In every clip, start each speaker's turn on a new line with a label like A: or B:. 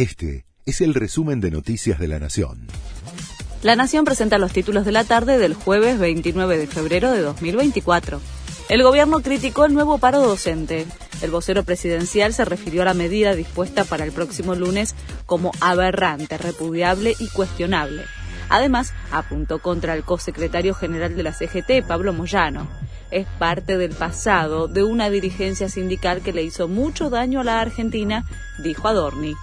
A: Este es el resumen de Noticias de la Nación.
B: La Nación presenta los títulos de la tarde del jueves 29 de febrero de 2024. El gobierno criticó el nuevo paro docente. El vocero presidencial se refirió a la medida dispuesta para el próximo lunes como aberrante, repudiable y cuestionable. Además, apuntó contra el cosecretario general de la CGT, Pablo Moyano. Es parte del pasado de una dirigencia sindical que le hizo mucho daño a la Argentina, dijo Adorni.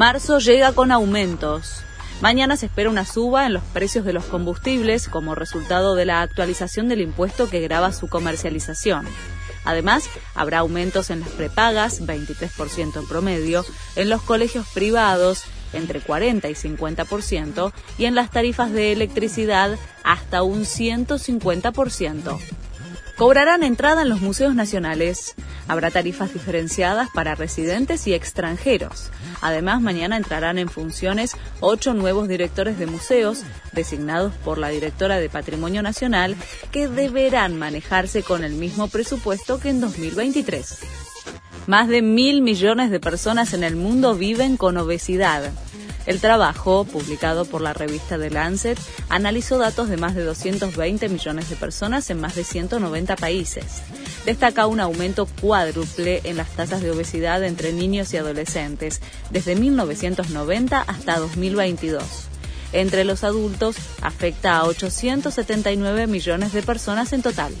B: Marzo llega con aumentos. Mañana se espera una suba en los precios de los combustibles como resultado de la actualización del impuesto que grava su comercialización. Además, habrá aumentos en las prepagas, 23% en promedio, en los colegios privados, entre 40 y 50%, y en las tarifas de electricidad, hasta un 150%. Cobrarán entrada en los museos nacionales. Habrá tarifas diferenciadas para residentes y extranjeros. Además, mañana entrarán en funciones ocho nuevos directores de museos, designados por la directora de Patrimonio Nacional, que deberán manejarse con el mismo presupuesto que en 2023. Más de mil millones de personas en el mundo viven con obesidad. El trabajo, publicado por la revista The Lancet, analizó datos de más de 220 millones de personas en más de 190 países. Destaca un aumento cuádruple en las tasas de obesidad entre niños y adolescentes, desde 1990 hasta 2022 entre los adultos afecta a 879 millones de personas en total.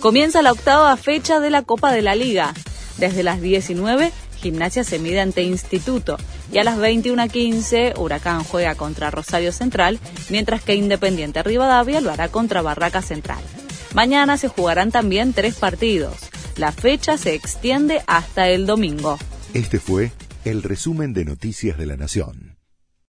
B: Comienza la octava fecha de la Copa de la Liga. Desde las 19, Gimnasia se mide ante Instituto y a las 21.15 Huracán juega contra Rosario Central, mientras que Independiente Rivadavia lo hará contra Barraca Central. Mañana se jugarán también tres partidos. La fecha se extiende hasta el domingo.
A: Este fue el resumen de Noticias de la Nación.